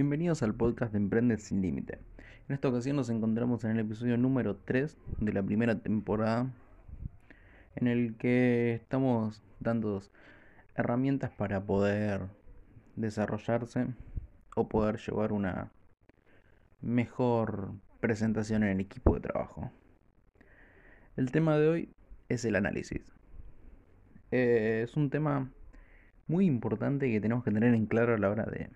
Bienvenidos al podcast de Emprende sin Límite. En esta ocasión nos encontramos en el episodio número 3 de la primera temporada, en el que estamos dando herramientas para poder desarrollarse o poder llevar una mejor presentación en el equipo de trabajo. El tema de hoy es el análisis. Eh, es un tema muy importante que tenemos que tener en claro a la hora de,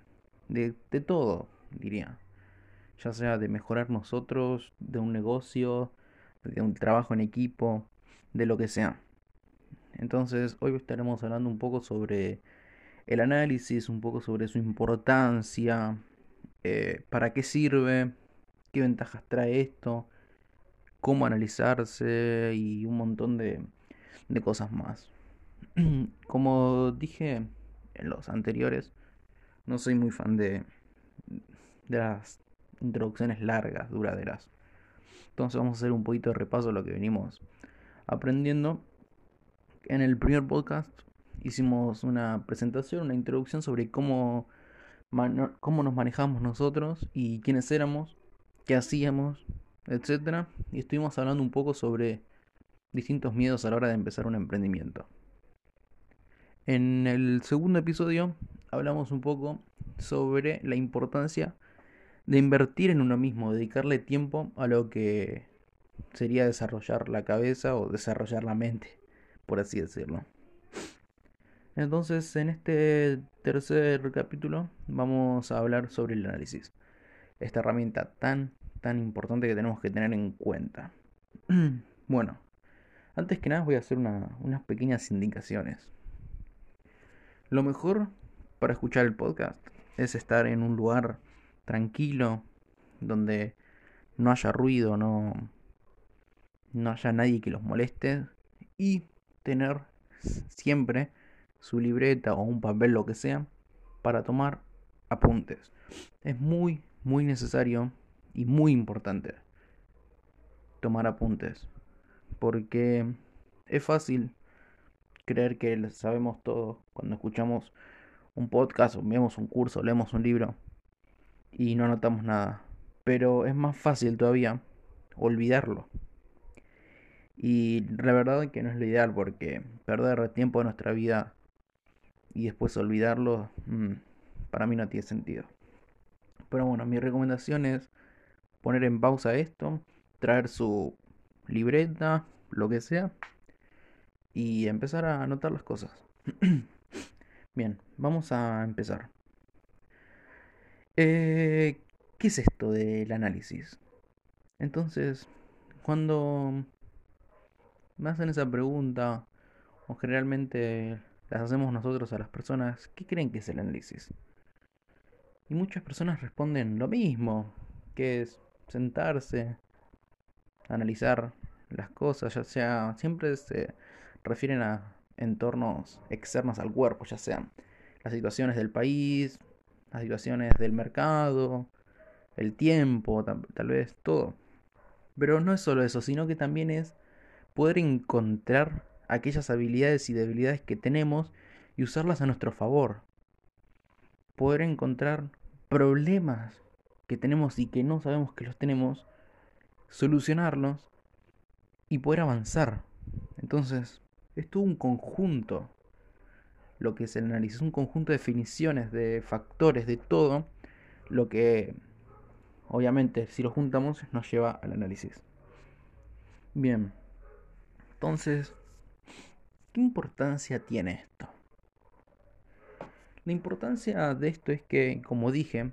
de, todo, diría. Ya sea de mejorar nosotros, de un negocio, de un trabajo en equipo, de lo que sea. Entonces, hoy estaremos hablando un poco sobre el análisis, un poco sobre su importancia, eh, para qué sirve, qué ventajas trae esto, cómo analizarse y un montón de, de cosas más. Como dije en los anteriores, no soy muy fan de, de las introducciones largas, duraderas. Entonces vamos a hacer un poquito de repaso de lo que venimos aprendiendo. En el primer podcast hicimos una presentación, una introducción sobre cómo, cómo nos manejamos nosotros y quiénes éramos, qué hacíamos, etc. Y estuvimos hablando un poco sobre distintos miedos a la hora de empezar un emprendimiento. En el segundo episodio hablamos un poco sobre la importancia de invertir en uno mismo, dedicarle tiempo a lo que sería desarrollar la cabeza o desarrollar la mente, por así decirlo. Entonces, en este tercer capítulo vamos a hablar sobre el análisis. Esta herramienta tan, tan importante que tenemos que tener en cuenta. bueno, antes que nada voy a hacer unas pequeñas indicaciones. Lo mejor para escuchar el podcast es estar en un lugar tranquilo, donde no haya ruido, no, no haya nadie que los moleste y tener siempre su libreta o un papel, lo que sea, para tomar apuntes. Es muy, muy necesario y muy importante tomar apuntes, porque es fácil creer que sabemos todo cuando escuchamos un podcast o vemos un curso, leemos un libro y no notamos nada. Pero es más fácil todavía olvidarlo. Y la verdad es que no es lo ideal porque perder tiempo de nuestra vida y después olvidarlo, mm, para mí no tiene sentido. Pero bueno, mi recomendación es poner en pausa esto, traer su libreta, lo que sea, y empezar a anotar las cosas. Bien, vamos a empezar. Eh, ¿Qué es esto del análisis? Entonces, cuando me hacen esa pregunta, o generalmente las hacemos nosotros a las personas, ¿qué creen que es el análisis? Y muchas personas responden lo mismo, que es sentarse, analizar las cosas, ya sea, siempre se refieren a entornos externos al cuerpo, ya sean las situaciones del país, las situaciones del mercado, el tiempo, tal, vez todo. Pero no es solo eso, sino que también es poder encontrar aquellas habilidades y debilidades que tenemos y usarlas a nuestro favor. Poder encontrar problemas que tenemos y que no sabemos que los tenemos, solucionarlos y poder avanzar. Entonces, es todo un conjunto lo que es el análisis, un conjunto de definiciones, de factores, de todo, lo que obviamente si lo juntamos nos lleva al análisis. Bien, entonces, ¿qué importancia tiene esto? La importancia de esto es que, como dije,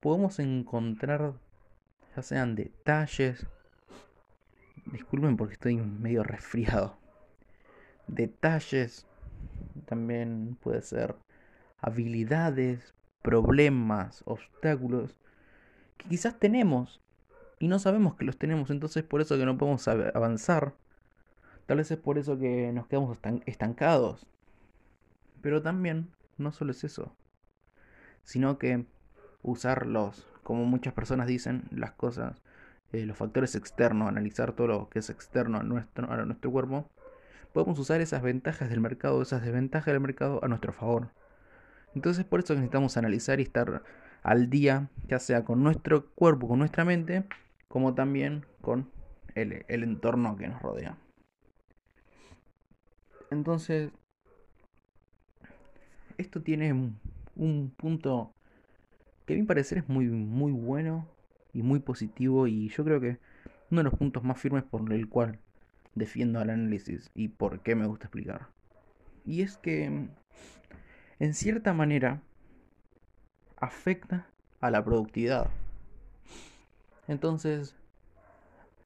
podemos encontrar, ya sean detalles, disculpen porque estoy medio resfriado, detalles, también puede ser habilidades, problemas, obstáculos que quizás tenemos y no sabemos que los tenemos, entonces por eso que no podemos avanzar. Tal vez es por eso que nos quedamos estancados. Pero también no solo es eso, sino que usarlos, como muchas personas dicen, las cosas, eh, los factores externos, analizar todo lo que es externo a nuestro, a nuestro cuerpo, podemos usar esas ventajas del mercado, esas desventajas del mercado a nuestro favor. Entonces por eso necesitamos analizar y estar al día, ya sea con nuestro cuerpo, con nuestra mente, como también con el, el entorno que nos rodea. Entonces, esto tiene un punto que a mi parecer es muy, muy bueno y muy positivo y yo creo que uno de los puntos más firmes por el cual defiendo al análisis y por qué me gusta explicar. Y es que, en cierta manera, afecta a la productividad. Entonces,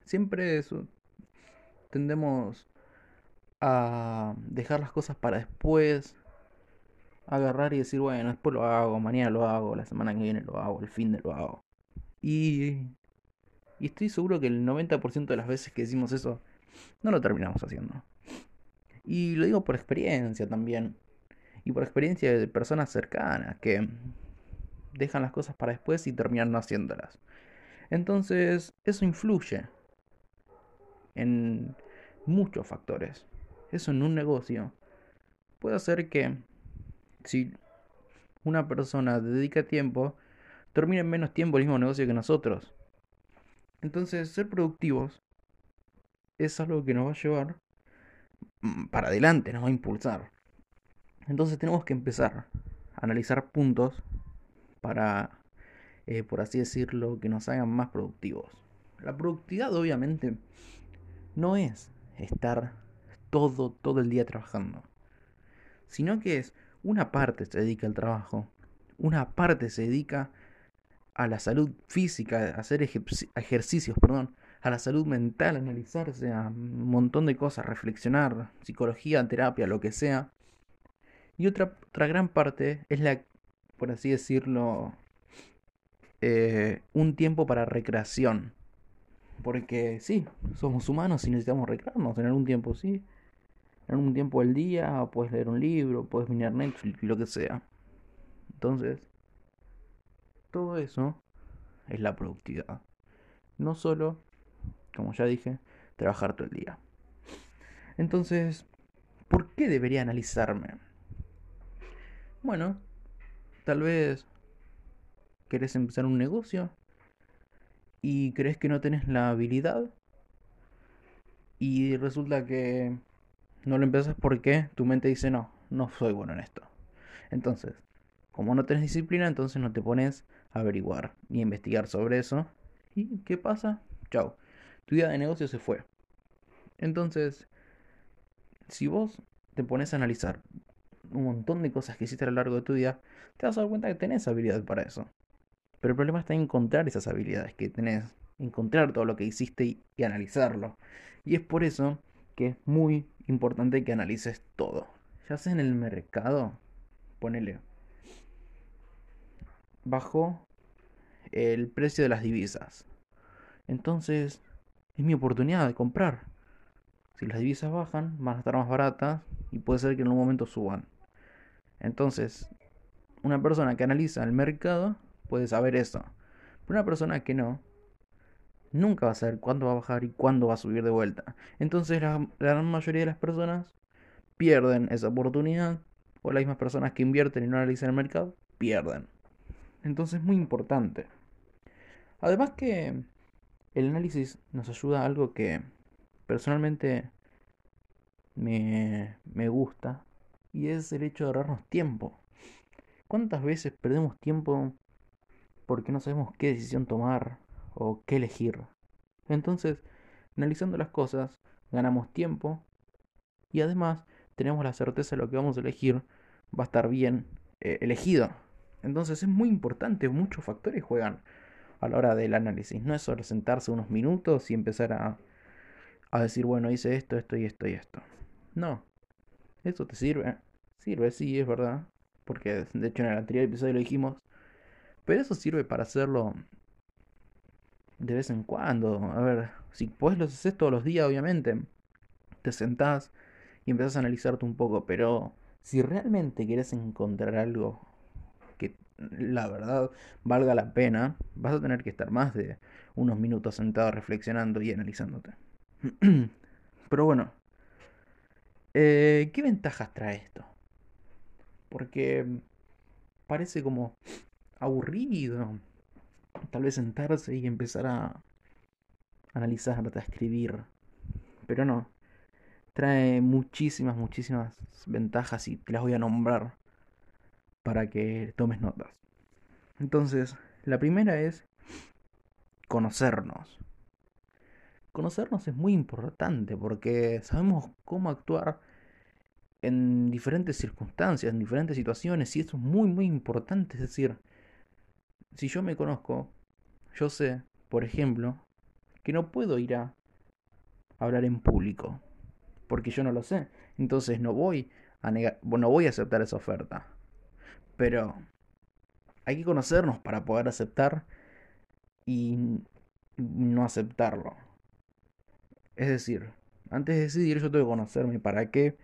siempre eso, tendemos a dejar las cosas para después, agarrar y decir, bueno, después lo hago, mañana lo hago, la semana que viene lo hago, el fin de lo hago. Y, y estoy seguro que el 90% de las veces que decimos eso, no lo terminamos haciendo. Y lo digo por experiencia también. Y por experiencia de personas cercanas que dejan las cosas para después y terminan no haciéndolas. Entonces, eso influye en muchos factores. Eso en un negocio puede hacer que si una persona dedica tiempo, termina en menos tiempo el mismo negocio que nosotros. Entonces, ser productivos es algo que nos va a llevar mm, para adelante, nos va a impulsar. Entonces tenemos que empezar a analizar puntos para, eh, por así decirlo, que nos hagan más productivos. La productividad obviamente no es estar todo, todo el día trabajando, sino que es una parte se dedica al trabajo, una parte se dedica a la salud física, a hacer ejercicios, perdón, a la salud mental, analizarse, a un montón de cosas, reflexionar, psicología, terapia, lo que sea. Y otra, otra gran parte es la, por así decirlo, eh, un tiempo para recreación. Porque sí, somos humanos y necesitamos recrearnos en algún tiempo, sí en un tiempo del día, puedes leer un libro, puedes mirar Netflix, lo que sea. Entonces, todo eso es la productividad. No solo, como ya dije, trabajar todo el día. Entonces, ¿por qué debería analizarme? Bueno, tal vez querés empezar un negocio y crees que no tenés la habilidad y resulta que no lo empiezas porque tu mente dice, no, no soy bueno en esto. Entonces, como no tenés disciplina, entonces no te pones a averiguar ni a investigar sobre eso. ¿Y qué pasa? Chao. Tu idea de negocio se fue. Entonces, si vos te pones a analizar un montón de cosas que hiciste a lo largo de tu vida, te vas a dar cuenta que tenés habilidad para eso. Pero el problema está en encontrar esas habilidades que tenés, encontrar todo lo que hiciste y, analizarlo. Y es por eso que es muy importante que analices todo. Ya sea en el mercado, ponele. Bajó el precio de las divisas. Entonces, es mi oportunidad de comprar. Si las divisas bajan, van a estar más baratas y puede ser que en un momento suban. Entonces, una persona que analiza el mercado puede saber eso. Pero una persona que no, nunca va a saber cuándo va a bajar y cuándo va a subir de vuelta. Entonces la, gran mayoría de las personas pierden esa oportunidad o las mismas personas que invierten y no analizan el mercado pierden. Entonces es muy importante. Además que el análisis nos ayuda a algo que personalmente me, me gusta y es el hecho de ahorrarnos tiempo. ¿Cuántas veces perdemos tiempo porque no sabemos qué decisión tomar o qué elegir. Entonces, analizando las cosas, ganamos tiempo y además tenemos la certeza de lo que vamos a elegir va a estar bien eh, elegido. Entonces es muy importante, muchos factores juegan a la hora del análisis. No es solo sentarse unos minutos y empezar a, a decir, bueno, hice esto, esto y esto y esto. No, eso te sirve. Sirve, sí, es verdad. Porque de hecho en el anterior episodio lo dijimos. Pero eso sirve para hacerlo de vez en cuando. A ver, si puedes lo haces todos los días, obviamente. Te sentás y empezás a analizarte un poco, pero si realmente quieres encontrar algo la verdad valga la pena, vas a tener que estar más de unos minutos sentado reflexionando y analizándote. pero bueno, eh, ¿qué ventajas trae esto? Porque parece como aburrido. Tal vez sentarse y empezar a analizar, a escribir. Pero no. Trae muchísimas, muchísimas ventajas y te las voy a nombrar para que tomes notas. Entonces, la primera es conocernos. Conocernos es muy importante porque sabemos cómo actuar en diferentes circunstancias, en diferentes situaciones, y eso es muy, muy importante. Es decir, si yo me conozco, yo sé, por ejemplo, que no puedo ir a hablar en público, porque yo no lo sé. Entonces no voy a negar, no voy a aceptar esa oferta. Pero hay que conocernos para poder aceptar y no aceptarlo. Es decir, antes de decidir yo tengo que conocerme para qué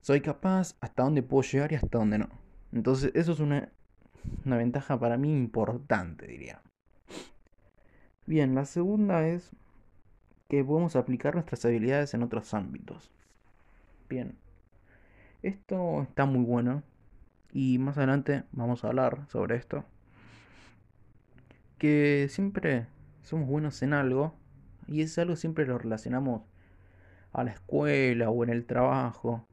soy capaz, hasta dónde puedo llegar y hasta dónde no. Entonces eso es una, una ventaja para mí importante, diría. Bien, la segunda es que podemos aplicar nuestras habilidades en otros ámbitos. Bien, esto está muy bueno y más adelante vamos a hablar sobre esto. Que siempre somos buenos en algo y ese algo siempre lo relacionamos a la escuela o en el trabajo.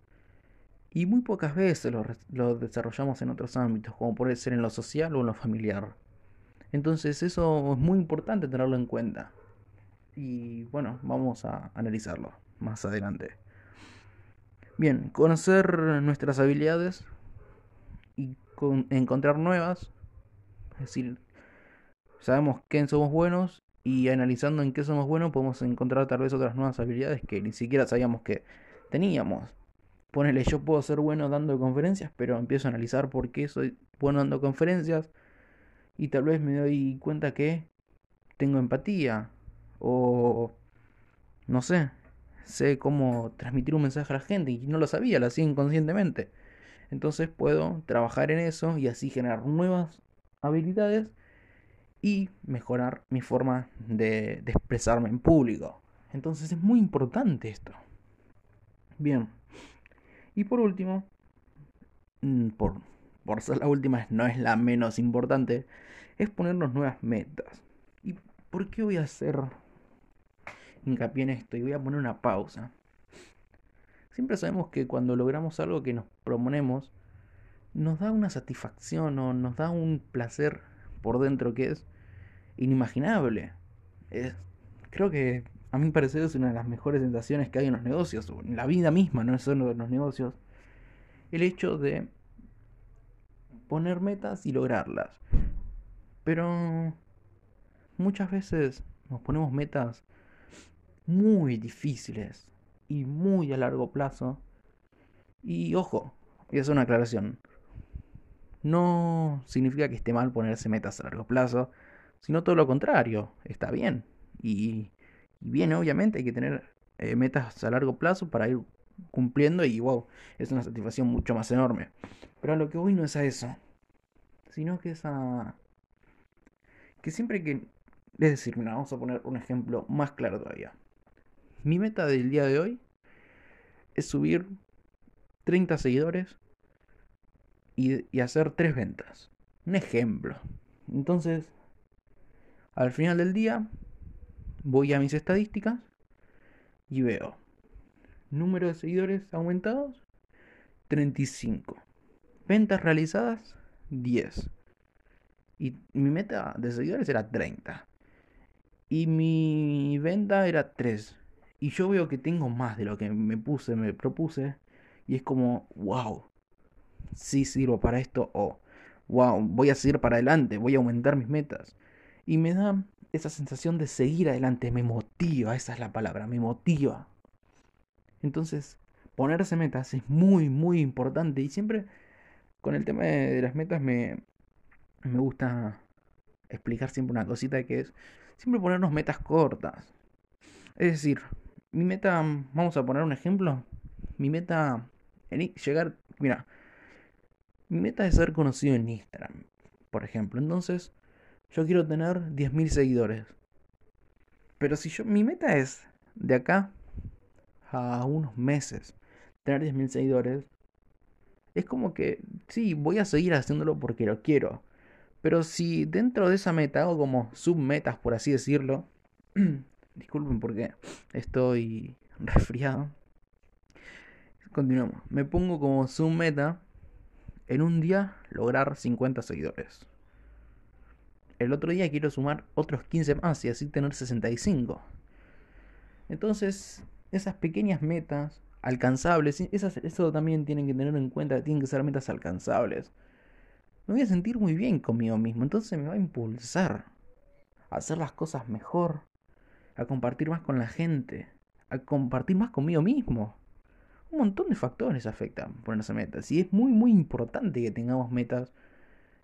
Y muy pocas veces lo, desarrollamos en otros ámbitos, como puede ser en lo social o en lo familiar. Entonces eso es muy importante tenerlo en cuenta. Y bueno, vamos a analizarlo más adelante. Bien, conocer nuestras habilidades encontrar nuevas. Es decir, sabemos qué somos buenos y analizando en qué somos buenos podemos encontrar tal vez otras nuevas habilidades que ni siquiera sabíamos que teníamos. Ponele, yo puedo ser bueno dando conferencias, pero empiezo a analizar por qué soy bueno dando conferencias y tal vez me doy cuenta que tengo empatía o no sé, sé cómo transmitir un mensaje a la gente y no lo sabía, lo hacía inconscientemente. Entonces puedo trabajar en eso y así generar nuevas habilidades y mejorar mi forma de, expresarme en público. Entonces es muy importante esto. Bien. Y por último, mm, por, por ser la última, no es la menos importante, es ponernos nuevas metas. ¿Y por qué voy a hacer hincapié en esto? Y voy a poner una pausa. Siempre sabemos que cuando logramos algo que nos proponemos, nos da una satisfacción o nos da un placer por dentro que es inimaginable. Creo que a mi parecer es una de las mejores sensaciones que hay en los negocios, o en la vida misma, no es solo en los negocios. El hecho de poner metas y lograrlas. Pero muchas veces nos ponemos metas muy difíciles y muy a largo plazo. Y ojo, y es una aclaración. No significa que esté mal ponerse metas a largo plazo, sino todo lo contrario, está bien. Y, bien, obviamente hay que tener eh, metas a largo plazo para ir cumpliendo y wow, es una satisfacción mucho más enorme. Pero a lo que voy no es a eso, sino que es a... que siempre que... Es decir, vamos a poner un ejemplo más claro todavía. Mi meta del día de hoy es subir 30 seguidores y, hacer 3 ventas. Un ejemplo. Entonces, al final del día, voy a mis estadísticas y veo número de seguidores aumentados 35. Ventas realizadas 10. Y mi meta de seguidores era 30. Y mi venta era 3. Y yo veo que tengo más de lo que me puse, me propuse. Y es como, wow, sí sirvo para esto. O, wow, voy a seguir para adelante, voy a aumentar mis metas. Y me da esa sensación de seguir adelante, me motiva, esa es la palabra, me motiva. Entonces, ponerse metas es muy, muy importante. Y siempre con el tema de las metas me, me gusta explicar siempre una cosita que es siempre ponernos metas cortas. Es decir, mi meta, vamos a poner un ejemplo, mi meta llegar, mira, mi meta es ser conocido en Instagram, por ejemplo. Entonces, yo quiero tener 10.000 seguidores. Pero si yo, mi meta es de acá a unos meses tener 10.000 seguidores, es como que, sí, voy a seguir haciéndolo porque lo quiero. Pero si dentro de esa meta hago como submetas, por así decirlo, disculpen porque estoy resfriado. Continuamos. Me pongo como submeta en un día lograr 50 seguidores. El otro día quiero sumar otros 15 más y así tener 65. Entonces, esas pequeñas metas alcanzables, eso también tienen que tener en cuenta, tienen que ser metas alcanzables. Me voy a sentir muy bien conmigo mismo, entonces me va a impulsar a hacer las cosas mejor, a compartir más con la gente, a compartir más conmigo mismo. Un montón de factores afectan ponerse metas y es muy muy importante que tengamos metas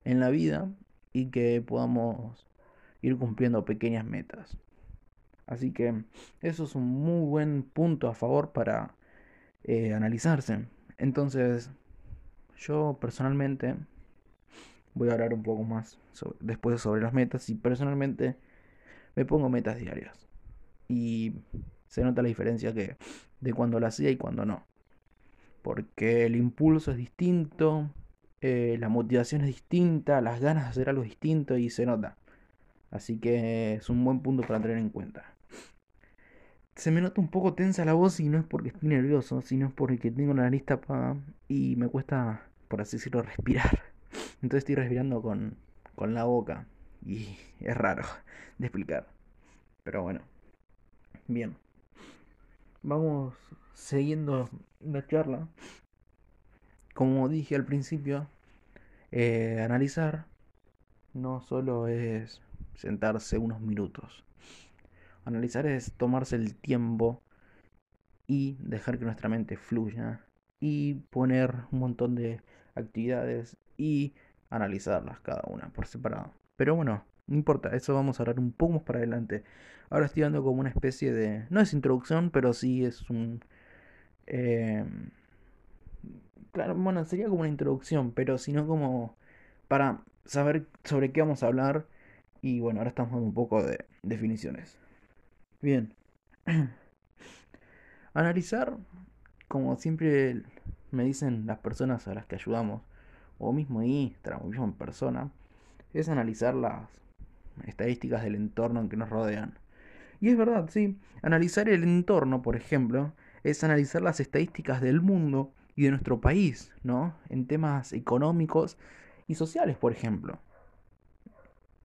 en la vida y que podamos ir cumpliendo pequeñas metas. Así que eso es un muy buen punto a favor para eh, analizarse. Entonces, yo personalmente voy a hablar un poco más después sobre las metas y personalmente me pongo metas diarias. Y se nota la diferencia que de cuando la hacía y cuando no. Porque el impulso es distinto, eh, la motivación es distinta, las ganas de hacer algo distinto y se nota. Así que es un buen punto para tener en cuenta. Se me nota un poco tensa la voz y no es porque estoy nervioso, sino es porque tengo la nariz tapada y me cuesta, por así decirlo, respirar. Entonces estoy respirando con, con la boca y es raro de explicar. Pero bueno, bien. Vamos siguiendo la charla. Como dije al principio, eh, analizar no solo es sentarse unos minutos. Analizar es tomarse el tiempo y dejar que nuestra mente fluya y poner un montón de actividades y analizarlas cada una por separado. Pero bueno, no importa, eso vamos a hablar un poco más para adelante. Ahora estoy dando como una especie de... No es introducción, pero sí es un... Eh, claro, bueno, sería como una introducción, pero sino como para saber sobre qué vamos a hablar. Y bueno, ahora estamos dando un poco de definiciones. Bien. Analizar, como siempre me dicen las personas a las que ayudamos, o mismo Instagram, o mismo persona, es analizar las estadísticas del entorno en que nos rodean. Y es verdad, sí, analizar el entorno, por ejemplo, es analizar las estadísticas del mundo y de nuestro país, ¿no? En temas económicos y sociales, por ejemplo.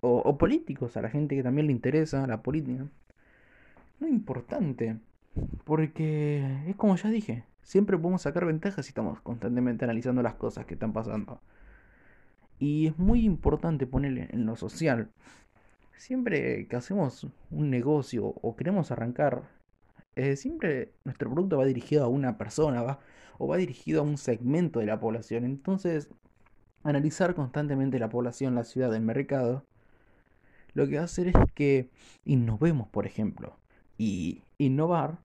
O, políticos, a la gente que también le interesa la política. Muy importante, porque es como ya dije, siempre podemos sacar ventajas si estamos constantemente analizando las cosas que están pasando. Y es muy importante ponerle en lo social. Siempre que hacemos un negocio o queremos arrancar, eh, siempre nuestro producto va dirigido a una persona, va o va dirigido a un segmento de la población. Entonces, analizar constantemente la población, la ciudad, el mercado, lo que va a hacer es que innovemos, por ejemplo. Y innovar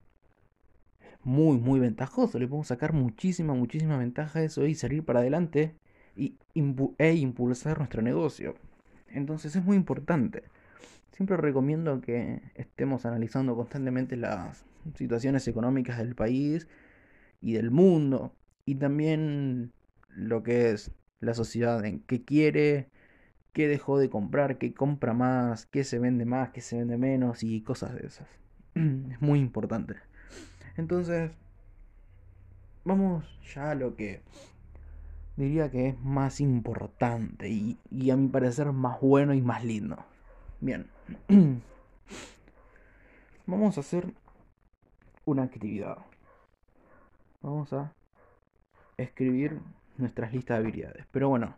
muy, muy ventajoso. Le podemos sacar muchísima, muchísima ventaja a eso y salir para adelante y e impulsar nuestro negocio. Entonces es muy importante. Siempre recomiendo que estemos analizando constantemente las situaciones económicas del país y del mundo. Y también lo que es la sociedad, en qué quiere, qué dejó de comprar, qué compra más, qué se vende más, qué se vende menos y cosas de esas. Es muy importante. Entonces, vamos ya a lo que diría que es más importante y, y a mi parecer más bueno y más lindo. Bien. Vamos a hacer una actividad vamos a escribir nuestras listas de habilidades. Pero bueno,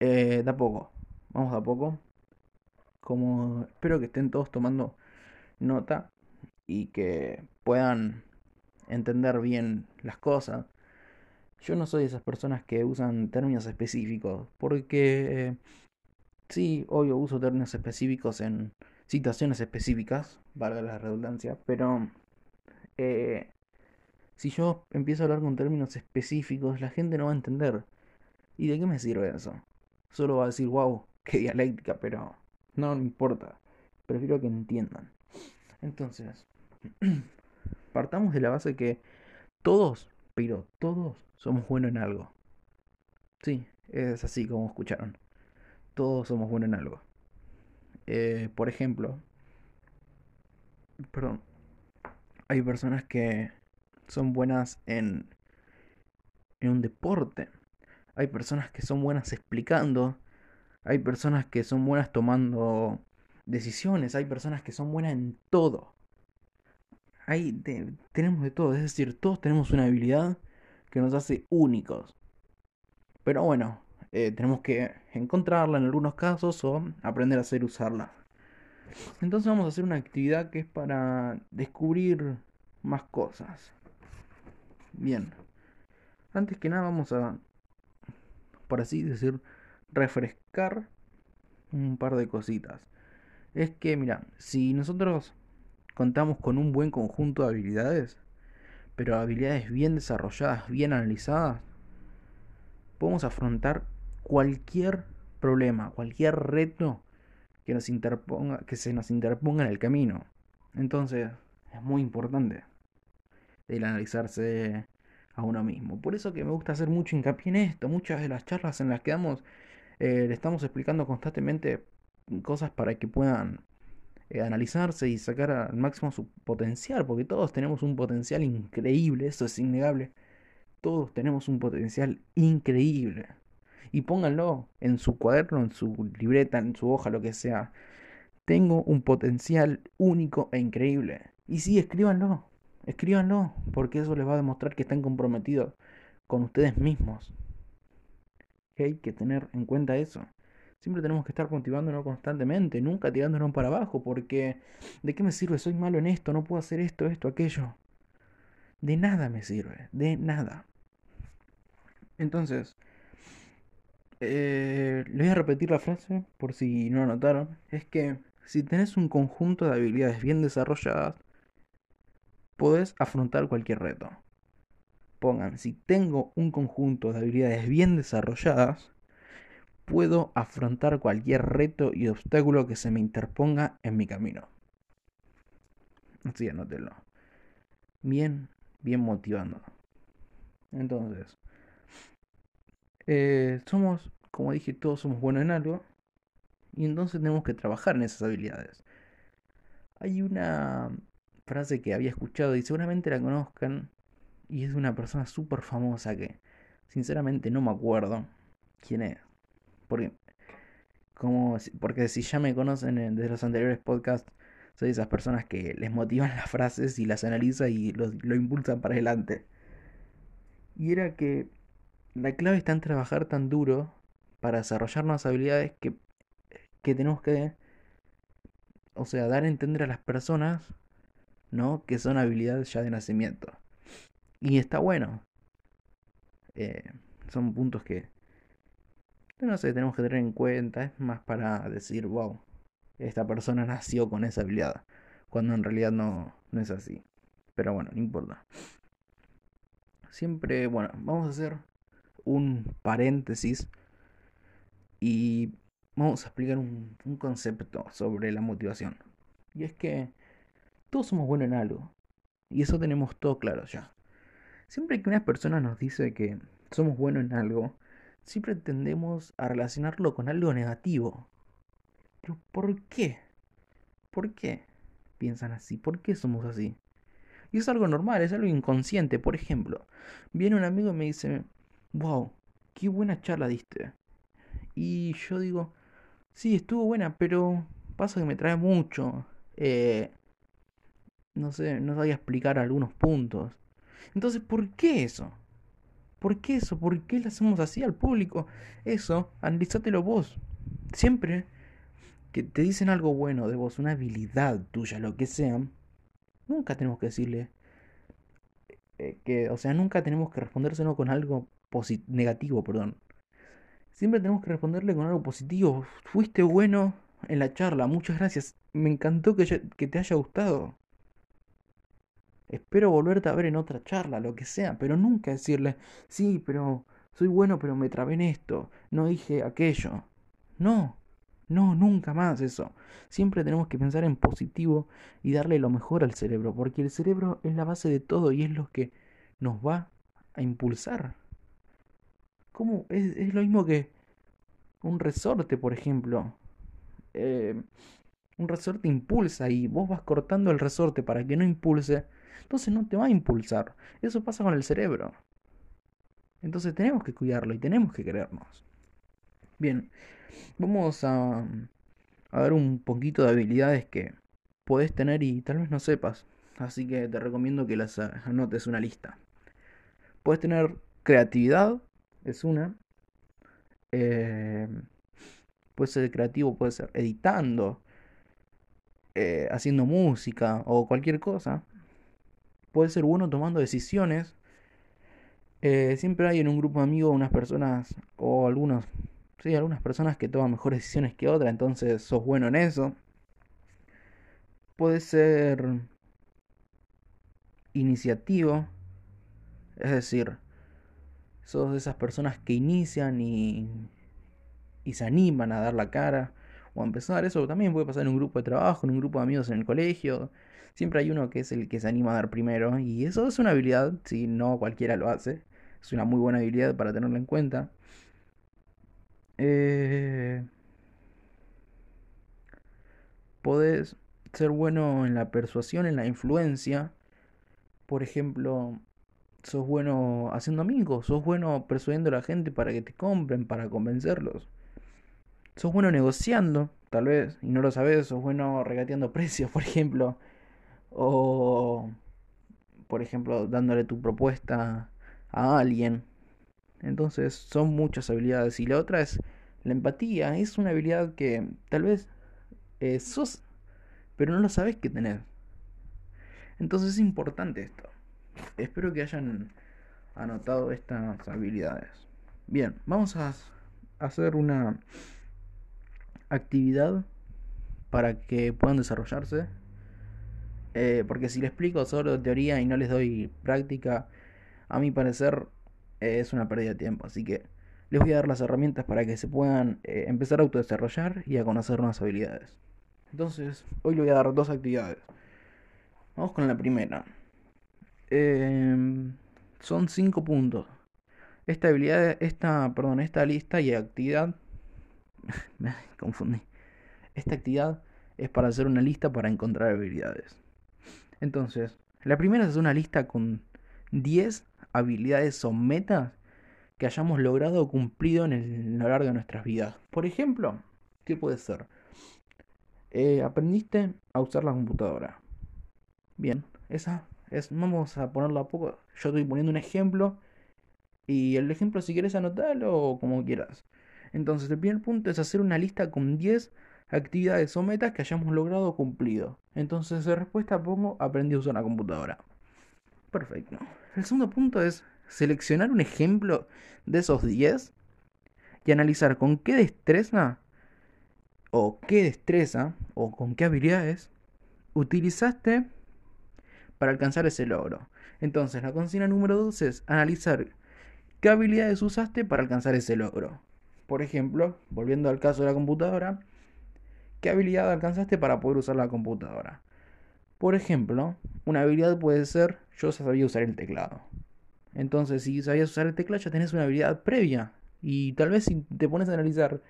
eh, da poco. Vamos a poco. Como espero que estén todos tomando nota y que puedan entender bien las cosas. Yo no soy de esas personas que usan términos específicos, porque sí, obvio uso términos específicos en situaciones específicas, valga la redundancia, pero eh, si yo empiezo a hablar con términos específicos, la gente no va a entender. ¿Y de qué me sirve eso? Solo va a decir, wow, qué dialéctica, pero no me importa. Prefiero que entiendan. Entonces, partamos de la base que todos, pero todos somos buenos en algo. Sí, es así como escucharon. Todos somos buenos en algo. Eh, por ejemplo, perdón, hay personas que son buenas en, en un deporte. Hay personas que son buenas explicando. Hay personas que son buenas tomando decisiones. Hay personas que son buenas en todo. Hay tenemos de todo. Es decir, todos tenemos una habilidad que nos hace únicos. Pero bueno, eh, tenemos que encontrarla en algunos casos o aprender a hacer usarla. Entonces vamos a hacer una actividad que es para descubrir más cosas. Bien. Antes que nada vamos a, por así decir, refrescar un par de cositas. Es que, mira, si nosotros contamos con un buen conjunto de habilidades, pero habilidades bien desarrolladas, bien analizadas, podemos afrontar cualquier problema, cualquier reto que, nos interponga, que se nos interponga en el camino. Entonces, es muy importante el analizarse a uno mismo. Por eso que me gusta hacer mucho hincapié en esto. Muchas de las charlas en las que damos, eh, le estamos explicando constantemente cosas para que puedan eh, analizarse y sacar al máximo su potencial, porque todos tenemos un potencial increíble, eso es innegable. Todos tenemos un potencial increíble. Y pónganlo en su cuaderno, en su libreta, en su hoja, lo que sea. Tengo un potencial único e increíble. Y sí, escríbanlo. Escríbanlo, porque eso les va a demostrar que están comprometidos con ustedes mismos. hay que tener en cuenta eso. Siempre tenemos que estar motivándonos constantemente, nunca tirándonos para abajo, porque ¿de qué me sirve? Soy malo en esto, no puedo hacer esto, esto, aquello. De nada me sirve, de nada. Entonces, eh, les voy a repetir la frase por si no notaron. Es que si tenés un conjunto de habilidades bien desarrolladas, podés afrontar cualquier reto. Pongan, si tengo un conjunto de habilidades bien desarrolladas, puedo afrontar cualquier reto y obstáculo que se me interponga en mi camino. Así anótelo. Bien, bien motivando. Entonces, eh, somos, como dije, todos somos buenos en algo. Y entonces tenemos que trabajar en esas habilidades. Hay una frase que había escuchado y seguramente la conozcan. Y es de una persona súper famosa que sinceramente no me acuerdo quién es. Porque, como, porque si ya me conocen desde los anteriores podcasts, soy de esas personas que les motivan las frases y las analiza y lo impulsan para adelante. Y era que la clave está en trabajar tan duro para desarrollar nuevas habilidades que, que tenemos que, o sea, dar a entender a las personas ¿no? Que son habilidades ya de nacimiento. Y está bueno. Eh, son puntos que, no sé, tenemos que tener en cuenta. Es más para decir, wow, esta persona nació con esa habilidad. Cuando en realidad no, no es así. Pero bueno, no importa. Siempre, bueno, vamos a hacer un paréntesis y vamos a explicar un, concepto sobre la motivación. Y es que todos somos buenos en algo. Y eso tenemos todo claro ya. Siempre que una persona nos dice que somos buenos en algo, siempre tendemos a relacionarlo con algo negativo. Pero ¿por qué? ¿Por qué piensan así? ¿Por qué somos así? Y es algo normal, es algo inconsciente. Por ejemplo, viene un amigo y me dice, wow, qué buena charla diste. Y yo digo, sí, estuvo buena, pero pasa que me trae mucho. Eh, no sé, no sabía explicar algunos puntos. Entonces, ¿por qué eso? ¿Por qué eso? ¿Por qué le hacemos así al público? Eso, analízatelo vos. Siempre que te dicen algo bueno de vos, una habilidad tuya, lo que sea, nunca tenemos que decirle eh, que, o sea, nunca tenemos que respondérselo con algo negativo, perdón. Siempre tenemos que responderle con algo positivo. Fuiste bueno en la charla, muchas gracias. Me encantó que, que te haya gustado. Espero volverte a ver en otra charla, lo que sea, pero nunca decirle, sí, pero soy bueno, pero me trabé en esto, no dije aquello. No, no, nunca más eso. Siempre tenemos que pensar en positivo y darle lo mejor al cerebro, porque el cerebro es la base de todo y es lo que nos va a impulsar. ¿Cómo? Es, es lo mismo que un resorte, por ejemplo. Eh, un resorte impulsa y vos vas cortando el resorte para que no impulse, entonces no te va a impulsar. Eso pasa con el cerebro. Entonces tenemos que cuidarlo y tenemos que querernos. Bien, vamos a, ver un poquito de habilidades que podés tener y tal vez no sepas. Así que te recomiendo que las anotes una lista. Puedes tener creatividad, es una. Eh, puede ser creativo, puede ser editando, eh, haciendo música o cualquier cosa. Puede ser bueno tomando decisiones. Eh, siempre hay en un grupo de amigos unas personas o algunos, sí, algunas personas que toman mejores decisiones que otras, entonces sos bueno en eso. Puede ser iniciativo, es decir, sos de esas personas que inician y, y se animan a dar la cara o a empezar. Eso también puede pasar en un grupo de trabajo, en un grupo de amigos en el colegio. Siempre hay uno que es el que se anima a dar primero. Y eso es una habilidad, si no cualquiera lo hace. Es una muy buena habilidad para tenerla en cuenta. Eh, podés ser bueno en la persuasión, en la influencia. Por ejemplo, sos bueno haciendo amigos, sos bueno persuadiendo a la gente para que te compren, para convencerlos. Sos bueno negociando, tal vez, y no lo sabes, sos bueno regateando precios, por ejemplo. O, por ejemplo, dándole tu propuesta a alguien. Entonces, son muchas habilidades. Y la otra es la empatía. Es una habilidad que tal vez eh, sos, pero no lo sabes que tenés. Entonces es importante esto. Espero que hayan anotado estas habilidades. Bien, vamos a hacer una actividad para que puedan desarrollarse. Eh, porque si les explico solo teoría y no les doy práctica, a mi parecer es una pérdida de tiempo. Así que les voy a dar las herramientas para que se puedan eh, empezar a autodesarrollar y a conocer nuevas habilidades. Entonces, hoy les voy a dar dos actividades. Vamos con la primera. Em, son cinco puntos. Esta habilidad, esta, perdón, esta lista y actividad me confundí. Esta actividad es para hacer una lista para encontrar habilidades. Entonces, la primera es una lista con 10 habilidades o metas que hayamos logrado o cumplido en el, lo largo de nuestras vidas. Por ejemplo, ¿qué puede ser? Eh, aprendiste a usar la computadora. Bien, esa es, vamos a ponerlo a poco. Yo estoy poniendo un ejemplo y el ejemplo si quieres anotarlo o como quieras. Entonces, el primer punto es hacer una lista con 10 actividades o metas que hayamos logrado cumplido. Entonces, de respuesta pongo aprendí a usar la computadora. Perfecto. El segundo punto es seleccionar un ejemplo de esos 10 y analizar con qué destreza o qué destreza o con qué habilidades utilizaste para alcanzar ese logro. Entonces, la consigna número 2 es analizar qué habilidades usaste para alcanzar ese logro. Por ejemplo, volviendo al caso de la computadora, ¿qué habilidad alcanzaste para poder usar la computadora? Por ejemplo, una habilidad puede ser yo sabía usar el teclado. Entonces, si sabías usar el teclado, ya tenés una habilidad previa. Y tal vez si te pones a analizar,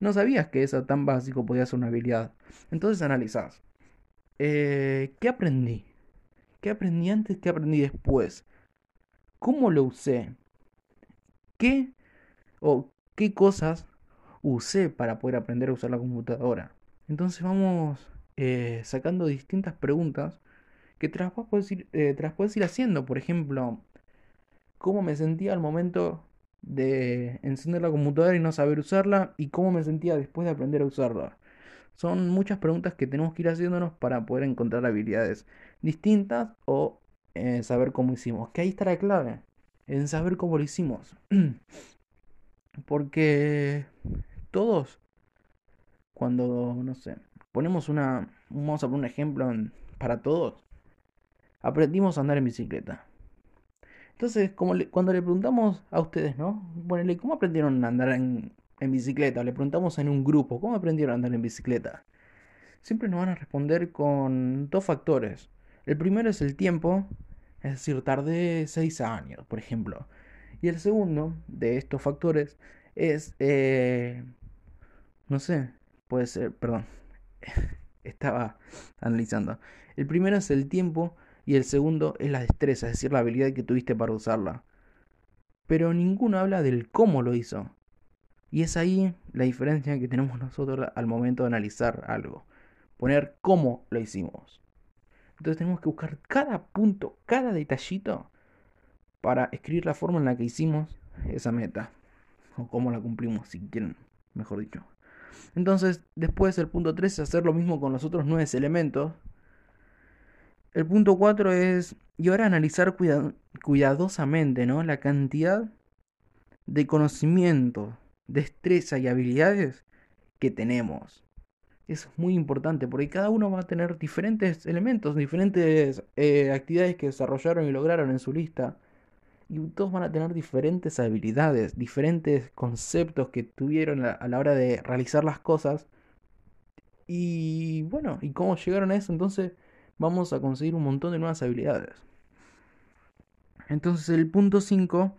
no sabías que eso tan básico podía ser una habilidad. Entonces analizás. Eh, ¿Qué aprendí? ¿Qué aprendí antes? ¿Qué aprendí después? ¿Cómo lo usé? ¿Qué o qué cosas usé para poder aprender a usar la computadora. Entonces vamos eh, sacando distintas preguntas que te las, puedes ir, eh, puedes ir haciendo. Por ejemplo, cómo me sentía al momento de encender la computadora y no saber usarla y cómo me sentía después de aprender a usarla. Son muchas preguntas que tenemos que ir haciéndonos para poder encontrar habilidades distintas o eh, saber cómo hicimos. Que ahí está la clave, en saber cómo lo hicimos. Porque todos, cuando, no sé, ponemos una, vamos a poner un ejemplo para todos, aprendimos a andar en bicicleta. Entonces, cuando le preguntamos a ustedes, ¿no? Ponele, ¿cómo aprendieron a andar en, bicicleta? Le preguntamos en un grupo, ¿cómo aprendieron a andar en bicicleta? Siempre nos van a responder con dos factores. El primero es el tiempo, es decir, tardé seis años, por ejemplo. Y el segundo de estos factores es eh, no sé, puede ser, perdón, estaba analizando. El primero es el tiempo y el segundo es la destreza, es decir, la habilidad que tuviste para usarla. Pero ninguno habla del cómo lo hizo. Y es ahí la diferencia que tenemos nosotros al momento de analizar algo. Poner cómo lo hicimos. Entonces tenemos que buscar cada punto, cada detallito para escribir la forma en la que hicimos esa meta. O cómo la cumplimos, si quieren, mejor dicho. Entonces, después el punto 3 es hacer lo mismo con los otros 9 elementos. El punto 4 es, y ahora analizar cuidadosamente ¿no? la cantidad de conocimiento, destreza y habilidades que tenemos. Es muy importante porque cada uno va a tener diferentes elementos, diferentes eh, actividades que desarrollaron y lograron en su lista. Y todos van a tener diferentes habilidades, diferentes conceptos que tuvieron a la hora de realizar las cosas. Y bueno, ¿y cómo llegaron a eso? Entonces vamos a conseguir un montón de nuevas habilidades. Entonces el punto 5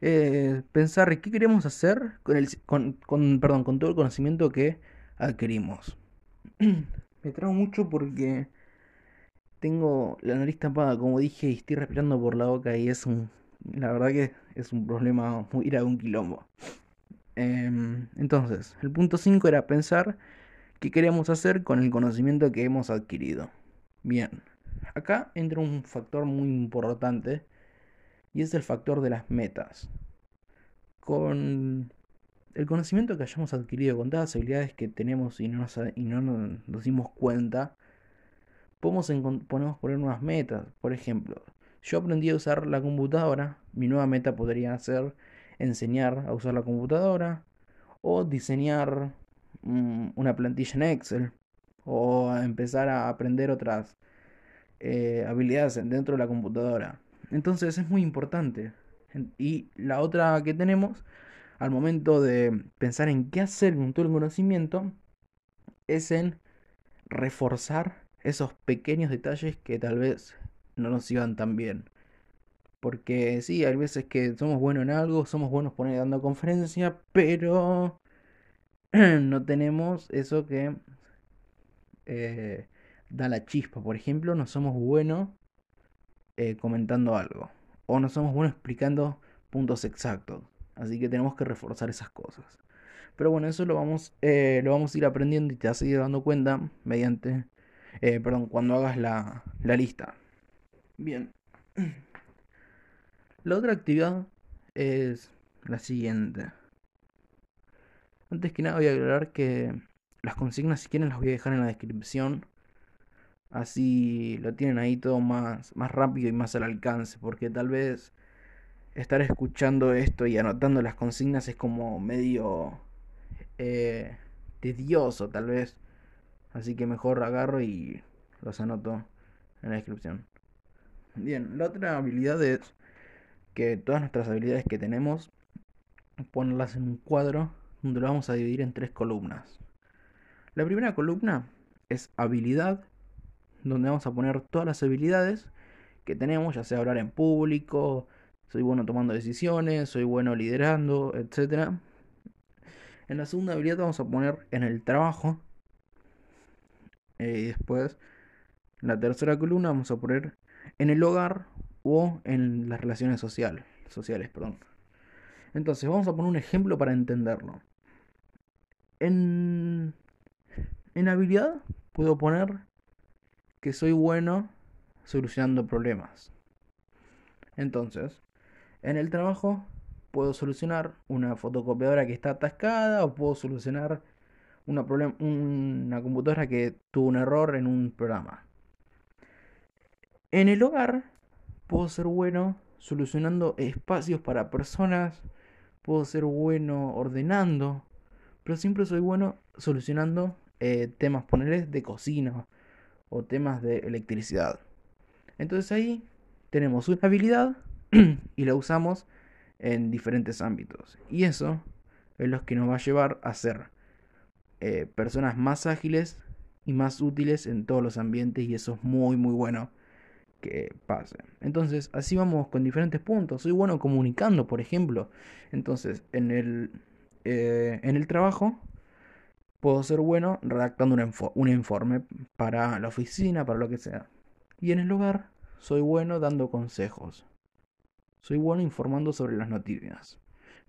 es pensar qué queremos hacer con, el, con, perdón, con todo el conocimiento que adquirimos. Me trago mucho porque tengo la nariz tapada, como dije, y estoy respirando por la boca y es un... La verdad que es un problema muy ir a un quilombo. Em, entonces, el punto 5 era pensar qué queremos hacer con el conocimiento que hemos adquirido. Bien, acá entra un factor muy importante y es el factor de las metas. Con el conocimiento que hayamos adquirido, con todas las habilidades que tenemos y no nos, y no nos dimos cuenta, podemos, poner nuevas metas. Por ejemplo, yo aprendí a usar la computadora, mi nueva meta podría ser enseñar a usar la computadora o diseñar mm, una plantilla en Excel o empezar a aprender otras eh, habilidades dentro de la computadora. Entonces es muy importante. Y la otra que tenemos al momento de pensar en qué hacer con todo el conocimiento es en reforzar esos pequeños detalles que tal vez no nos iban tan bien. Porque sí, hay veces que somos buenos en algo, somos buenos poniendo dando conferencia, pero no tenemos eso que eh, da la chispa. Por ejemplo, no somos buenos eh, comentando algo. O no somos buenos explicando puntos exactos. Así que tenemos que reforzar esas cosas. Pero bueno, eso lo vamos, eh, lo vamos a ir aprendiendo y te vas a ir dando cuenta mediante, perdón, cuando hagas la, la lista. Bien. La otra actividad es la siguiente. Antes que nada voy a aclarar que las consignas si quieren las voy a dejar en la descripción Así lo tienen ahí todo más, más rápido y más al alcance, porque tal vez estar escuchando esto y anotando las consignas es como medio eh, tedioso tal vez. Así que mejor agarro y los anoto en la descripción. Bien, la otra habilidad es que todas nuestras habilidades que tenemos, ponerlas en un cuadro donde lo vamos a dividir en tres columnas. La primera columna es habilidad donde vamos a poner todas las habilidades que tenemos, ya sea hablar en público, soy bueno tomando decisiones, soy bueno liderando, etc. En la segunda habilidad vamos a poner en el trabajo. Y después, en la tercera columna vamos a poner en el hogar o en las relaciones sociales. sociales perdón. Entonces, vamos a poner un ejemplo para entenderlo. En, en habilidad puedo poner que soy bueno solucionando problemas. Entonces, en el trabajo puedo solucionar una fotocopiadora que está atascada o puedo solucionar una, una computadora que tuvo un error en un programa. En el hogar puedo ser bueno solucionando espacios para personas, puedo ser bueno ordenando, pero siempre soy bueno solucionando eh, temas, ponerles de cocina, o temas de electricidad. Entonces ahí tenemos una habilidad y la usamos en diferentes ámbitos. Y eso es lo que nos va a llevar a ser eh, personas más ágiles y más útiles en todos los ambientes y eso es muy muy bueno que pase. Entonces así vamos con diferentes puntos. Soy bueno comunicando, por ejemplo. Entonces en el, eh, en el trabajo puedo ser bueno redactando un, un informe para la oficina, para lo que sea. Y en el hogar soy bueno dando consejos. Soy bueno informando sobre las noticias.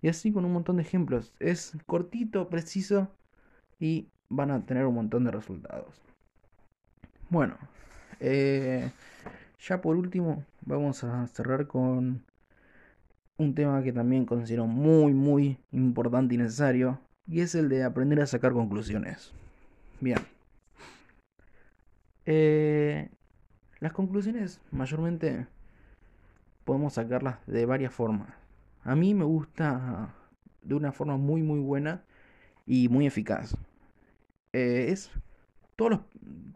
Y así con un montón de ejemplos. Es cortito, preciso y van a tener un montón de resultados. Bueno, eh, ya por último vamos a cerrar con un tema que también considero muy, muy importante y necesario. Y es el de aprender a sacar conclusiones. Bien. Eh, las conclusiones mayormente podemos sacarlas de varias formas. A mí me gusta de una forma muy muy buena y muy eficaz. Eh, es todos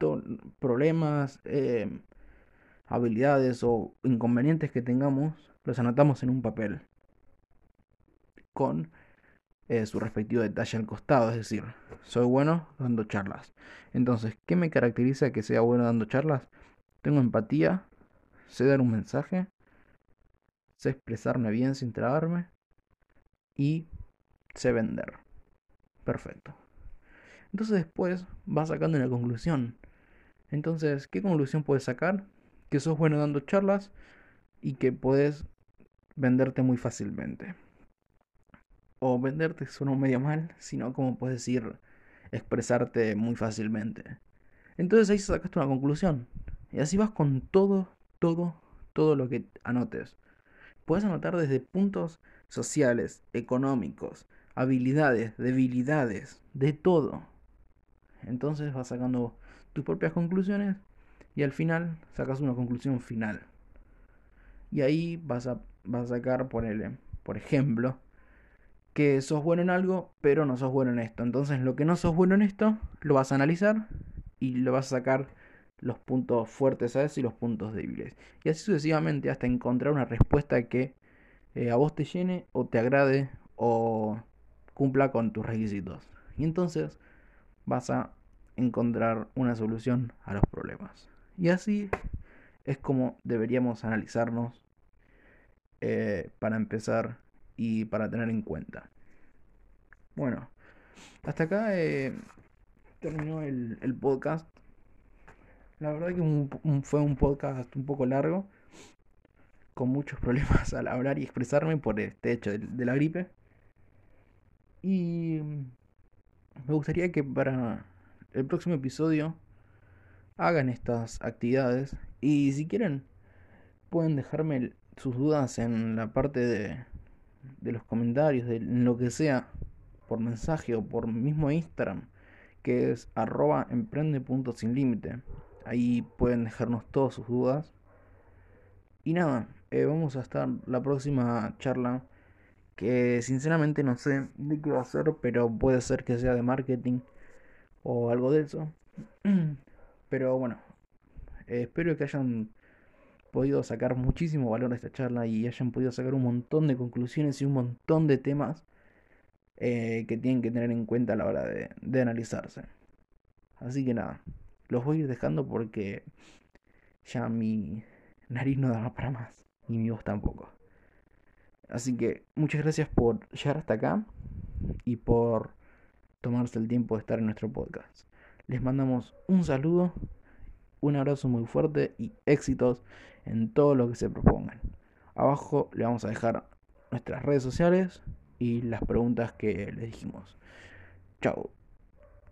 los problemas, eh, habilidades o inconvenientes que tengamos, los anotamos en un papel con eh, su respectivo detalle al costado. Es decir, soy bueno dando charlas. Entonces, ¿qué me caracteriza que sea bueno dando charlas? Tengo empatía, sé dar un mensaje, sé expresarme bien sin trabarme y sé vender. Perfecto. Entonces después vas sacando una conclusión. Entonces, ¿qué conclusión puedes sacar? Que sos bueno dando charlas y que puedes venderte muy fácilmente. O venderte suena medio mal, sino como puedes decir, expresarte muy fácilmente. Entonces ahí sacaste una conclusión. Y así vas con todo, todo, todo lo que anotes. Puedes anotar desde puntos sociales, económicos, habilidades, debilidades, de todo. Entonces vas sacando tus propias conclusiones y al final sacas una conclusión final. Y ahí vas a, vas a sacar, por, el, por ejemplo, que sos bueno en algo, pero no sos bueno en esto. Entonces lo que no sos bueno en esto, lo vas a analizar y lo vas a sacar los puntos fuertes a eso y los puntos débiles. Y así sucesivamente hasta encontrar una respuesta que eh, a vos te llene o te agrade o cumpla con tus requisitos. Y entonces vas a encontrar una solución a los problemas. Y así es como deberíamos analizarnos eh, para empezar y para tener en cuenta. Bueno, hasta acá eh, terminó el, el podcast. La verdad que fue un podcast un poco largo, con muchos problemas al hablar y expresarme por este hecho de, la gripe. Y me gustaría que para el próximo episodio hagan estas actividades y si quieren pueden dejarme sus dudas en la parte de, de los comentarios, de lo que sea, por mensaje o por mismo Instagram, que es arroba emprende.sinlímite. Ahí pueden dejarnos todas sus dudas. Y nada, eh, vamos a estar la próxima charla que sinceramente no sé de qué va a ser, pero puede ser que sea de marketing o algo de eso. Pero bueno, eh, espero que hayan podido sacar muchísimo valor de esta charla y hayan podido sacar un montón de conclusiones y un montón de temas eh, que tienen que tener en cuenta a la hora de analizarse. Así que nada, los voy a ir dejando porque ya mi nariz no da para más y mi voz tampoco. Así que muchas gracias por llegar hasta acá y por tomarse el tiempo de estar en nuestro podcast. Les mandamos un saludo, un abrazo muy fuerte y éxitos en todo lo que se propongan. Abajo le vamos a dejar nuestras redes sociales y las preguntas que les dijimos. Chao.